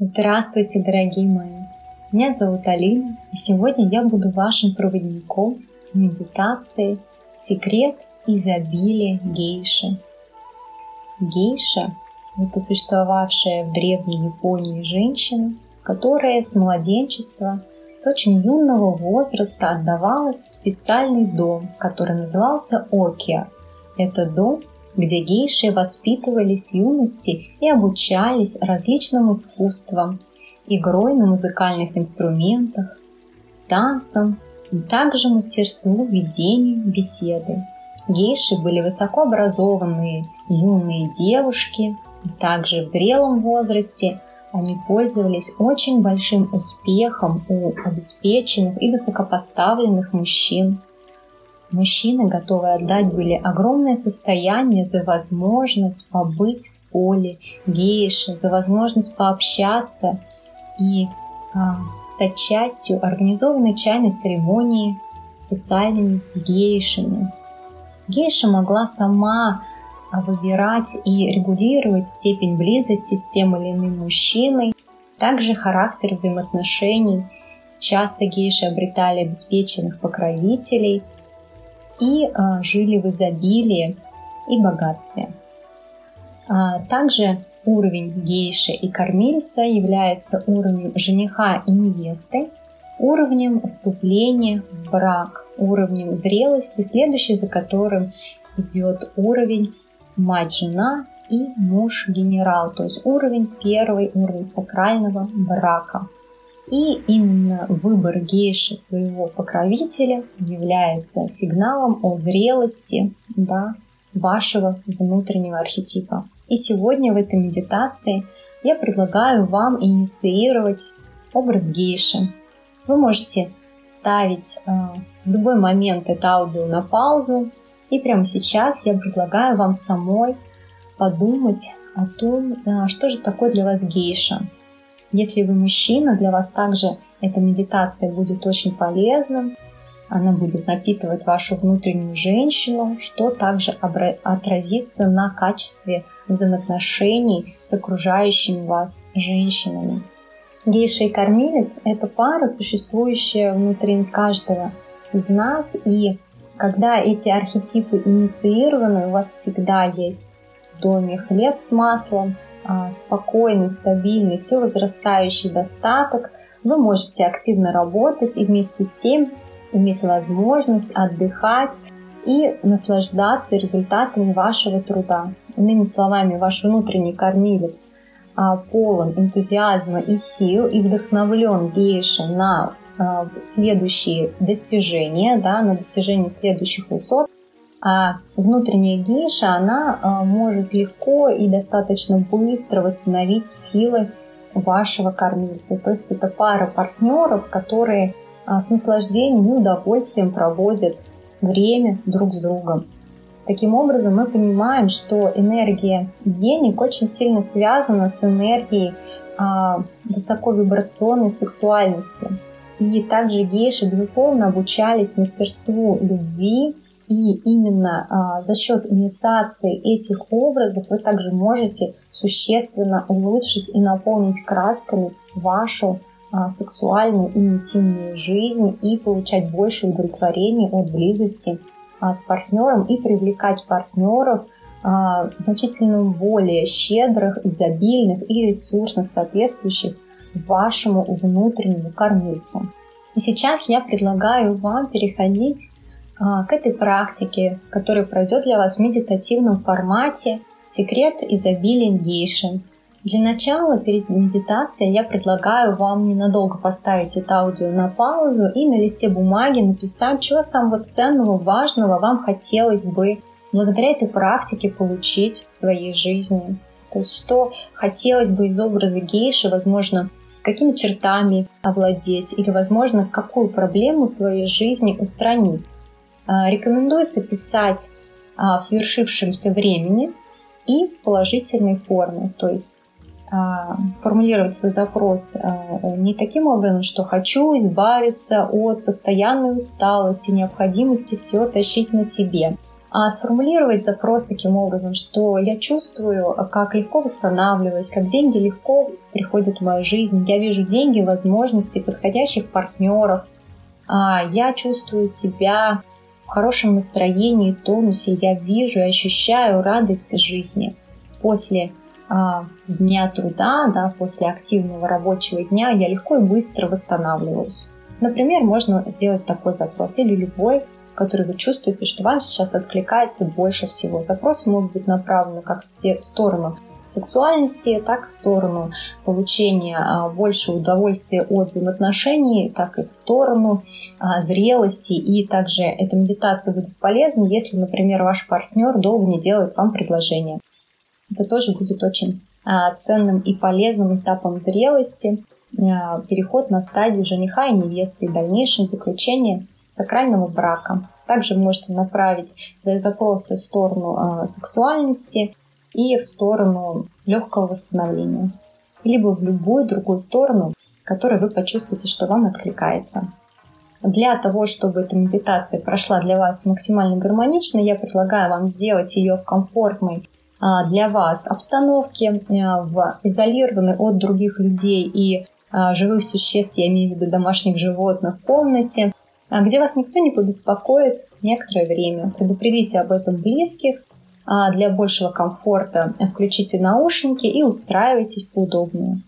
Здравствуйте, дорогие мои! Меня зовут Алина, и сегодня я буду вашим проводником в медитации «Секрет изобилия гейши». Гейша – это существовавшая в Древней Японии женщина, которая с младенчества, с очень юного возраста отдавалась в специальный дом, который назывался Окия. Это дом, где гейши воспитывались юности и обучались различным искусствам, игрой на музыкальных инструментах, танцам и также мастерству ведению беседы. Гейши были высокообразованные юные девушки, и также в зрелом возрасте они пользовались очень большим успехом у обеспеченных и высокопоставленных мужчин. Мужчины готовы отдать были огромное состояние за возможность побыть в поле гейши, за возможность пообщаться и а, стать частью организованной чайной церемонии специальными гейшами. Гейша могла сама а, выбирать и регулировать степень близости с тем или иным мужчиной, также характер взаимоотношений. Часто гейши обретали обеспеченных покровителей и а, жили в изобилии и богатстве. А, также уровень гейши и кормильца является уровнем жениха и невесты, уровнем вступления в брак, уровнем зрелости, следующий за которым идет уровень мать-жена и муж-генерал, то есть уровень первый, уровень сакрального брака. И именно выбор гейши своего покровителя является сигналом о зрелости да, вашего внутреннего архетипа. И сегодня в этой медитации я предлагаю вам инициировать образ гейши. Вы можете ставить э, в любой момент это аудио на паузу, и прямо сейчас я предлагаю вам самой подумать о том, э, что же такое для вас гейша. Если вы мужчина, для вас также эта медитация будет очень полезным. Она будет напитывать вашу внутреннюю женщину, что также отразится на качестве взаимоотношений с окружающими вас женщинами. Гейша и кормилец – это пара, существующая внутри каждого из нас, и когда эти архетипы инициированы, у вас всегда есть в доме хлеб с маслом, спокойный, стабильный, все возрастающий достаток, вы можете активно работать и вместе с тем иметь возможность отдыхать и наслаждаться результатами вашего труда. Иными словами, ваш внутренний кормилец а, полон энтузиазма и сил и вдохновлен гейше на а, следующие достижения, да, на достижение следующих высот, а внутренняя гейша, она а, может легко и достаточно быстро восстановить силы вашего кормильца. То есть это пара партнеров, которые а, с наслаждением и удовольствием проводят время друг с другом. Таким образом, мы понимаем, что энергия денег очень сильно связана с энергией высоковибрационной сексуальности. И также гейши, безусловно, обучались мастерству любви, и именно а, за счет инициации этих образов вы также можете существенно улучшить и наполнить красками вашу а, сексуальную и интимную жизнь и получать больше удовлетворения от близости а, с партнером и привлекать партнеров значительно более щедрых, изобильных и ресурсных, соответствующих вашему внутреннему кормильцу. И сейчас я предлагаю вам переходить к этой практике, которая пройдет для вас в медитативном формате «Секрет изобилия гейши». Для начала, перед медитацией, я предлагаю вам ненадолго поставить это аудио на паузу и на листе бумаги написать, чего самого ценного, важного вам хотелось бы благодаря этой практике получить в своей жизни. То есть, что хотелось бы из образа гейши, возможно, какими чертами овладеть или, возможно, какую проблему в своей жизни устранить. А, рекомендуется писать а, в свершившемся времени и в положительной форме, то есть а, формулировать свой запрос не таким образом, что хочу избавиться от постоянной усталости, необходимости все тащить на себе, а сформулировать запрос таким образом, что я чувствую, как легко восстанавливаюсь, как деньги легко приходят в мою жизнь, я вижу деньги, возможности, подходящих партнеров, а я чувствую себя в хорошем настроении, тонусе, я вижу и ощущаю радость жизни. После а, дня труда, да, после активного рабочего дня я легко и быстро восстанавливаюсь. Например, можно сделать такой запрос или любой, который вы чувствуете, что вам сейчас откликается больше всего. Запросы могут быть направлены как в сторону сексуальности, так в сторону получения а, больше удовольствия от взаимоотношений, так и в сторону а, зрелости. И также эта медитация будет полезна, если, например, ваш партнер долго не делает вам предложение. Это тоже будет очень а, ценным и полезным этапом зрелости, переход на стадию жениха и невесты и дальнейшем заключение сакрального брака. Также можете направить свои запросы в сторону сексуальности, и в сторону легкого восстановления, либо в любую другую сторону, которой вы почувствуете, что вам откликается. Для того, чтобы эта медитация прошла для вас максимально гармонично, я предлагаю вам сделать ее в комфортной а, для вас обстановке, а, в изолированной от других людей и а, живых существ, я имею в виду домашних животных, комнате, где вас никто не побеспокоит некоторое время. Предупредите об этом близких, для большего комфорта включите наушники и устраивайтесь поудобнее.